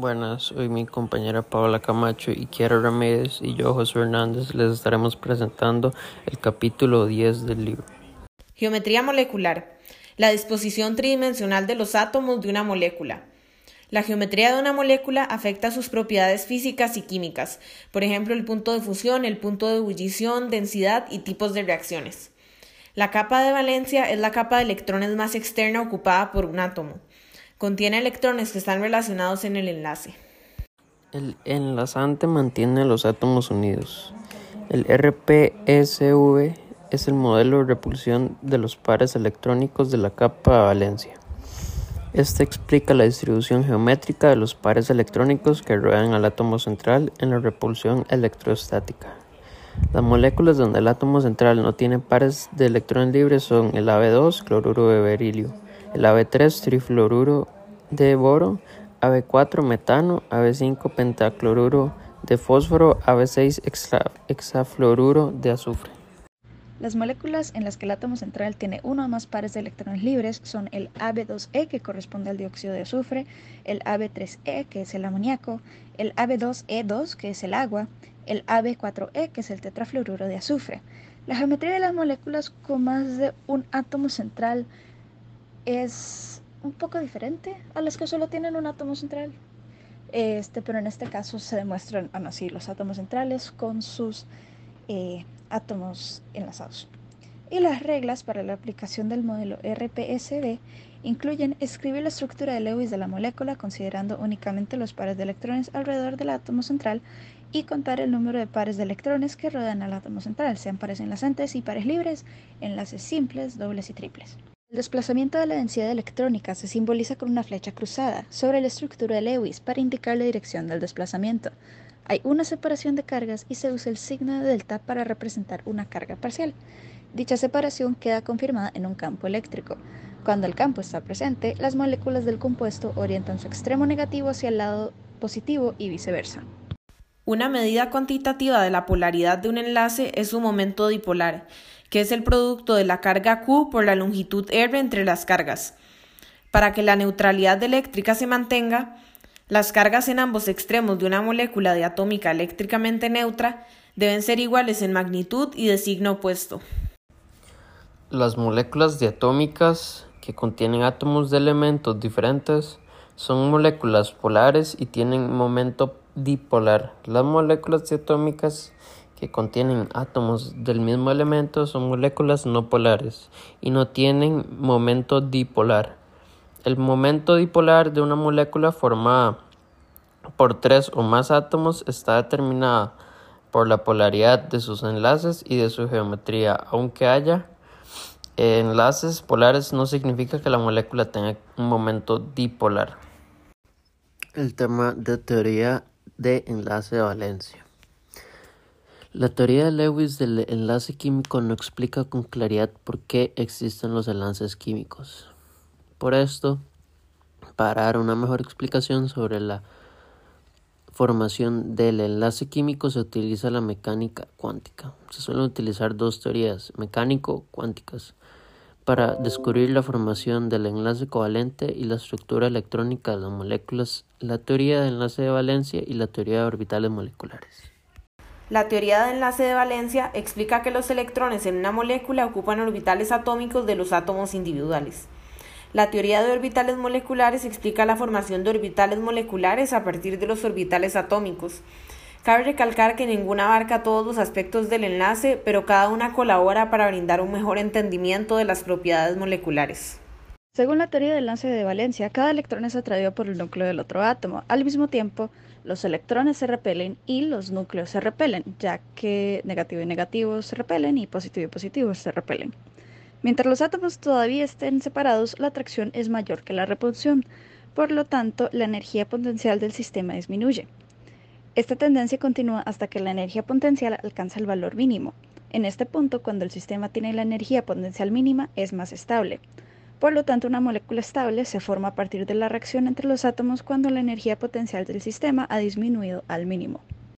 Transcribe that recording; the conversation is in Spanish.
Buenas, hoy mi compañera Paola Camacho y Kiara Ramírez y yo, José Hernández, les estaremos presentando el capítulo 10 del libro. Geometría molecular. La disposición tridimensional de los átomos de una molécula. La geometría de una molécula afecta sus propiedades físicas y químicas, por ejemplo el punto de fusión, el punto de ebullición, densidad y tipos de reacciones. La capa de valencia es la capa de electrones más externa ocupada por un átomo. Contiene electrones que están relacionados en el enlace. El enlazante mantiene los átomos unidos. El RPSV es el modelo de repulsión de los pares electrónicos de la capa de valencia. Este explica la distribución geométrica de los pares electrónicos que rodean al átomo central en la repulsión electrostática. Las moléculas donde el átomo central no tiene pares de electrones libres son el Ab2, cloruro de berilio, el AB3 trifluoruro de boro, AB4 metano, AB5 pentacloruro de fósforo, AB6 hexafluoruro de azufre. Las moléculas en las que el átomo central tiene uno o más pares de electrones libres son el Ab2E, que corresponde al dióxido de azufre, el Ab3E, que es el amoníaco, el Ab2E2, que es el agua, el Ab4E, que es el tetrafluoruro de azufre. La geometría de las moléculas con más de un átomo central es un poco diferente a las que solo tienen un átomo central. Este, pero en este caso se demuestran así los átomos centrales con sus eh, átomos enlazados. Y las reglas para la aplicación del modelo RPSD incluyen escribir la estructura de Lewis de la molécula considerando únicamente los pares de electrones alrededor del átomo central y contar el número de pares de electrones que rodean al átomo central, sean pares enlazantes y pares libres, enlaces simples, dobles y triples. El desplazamiento de la densidad electrónica se simboliza con una flecha cruzada sobre la estructura de Lewis para indicar la dirección del desplazamiento. Hay una separación de cargas y se usa el signo de delta para representar una carga parcial. Dicha separación queda confirmada en un campo eléctrico. Cuando el campo está presente, las moléculas del compuesto orientan su extremo negativo hacia el lado positivo y viceversa. Una medida cuantitativa de la polaridad de un enlace es su momento dipolar que es el producto de la carga Q por la longitud R entre las cargas. Para que la neutralidad eléctrica se mantenga, las cargas en ambos extremos de una molécula diatómica eléctricamente neutra deben ser iguales en magnitud y de signo opuesto. Las moléculas diatómicas que contienen átomos de elementos diferentes son moléculas polares y tienen momento dipolar. Las moléculas diatómicas que contienen átomos del mismo elemento son moléculas no polares y no tienen momento dipolar. El momento dipolar de una molécula formada por tres o más átomos está determinada por la polaridad de sus enlaces y de su geometría. Aunque haya enlaces polares no significa que la molécula tenga un momento dipolar. El tema de teoría de enlace de valencia. La teoría de Lewis del enlace químico no explica con claridad por qué existen los enlaces químicos. Por esto, para dar una mejor explicación sobre la formación del enlace químico se utiliza la mecánica cuántica. Se suelen utilizar dos teorías mecánico-cuánticas para descubrir la formación del enlace covalente y la estructura electrónica de las moléculas, la teoría de enlace de valencia y la teoría de orbitales moleculares. La teoría de enlace de valencia explica que los electrones en una molécula ocupan orbitales atómicos de los átomos individuales. La teoría de orbitales moleculares explica la formación de orbitales moleculares a partir de los orbitales atómicos. Cabe recalcar que ninguna abarca todos los aspectos del enlace, pero cada una colabora para brindar un mejor entendimiento de las propiedades moleculares. Según la teoría del enlace de valencia, cada electrón es atraído por el núcleo del otro átomo. Al mismo tiempo, los electrones se repelen y los núcleos se repelen, ya que negativo y negativo se repelen y positivo y positivo se repelen. Mientras los átomos todavía estén separados, la atracción es mayor que la repulsión, por lo tanto, la energía potencial del sistema disminuye. Esta tendencia continúa hasta que la energía potencial alcanza el valor mínimo. En este punto, cuando el sistema tiene la energía potencial mínima, es más estable. Por lo tanto, una molécula estable se forma a partir de la reacción entre los átomos cuando la energía potencial del sistema ha disminuido al mínimo.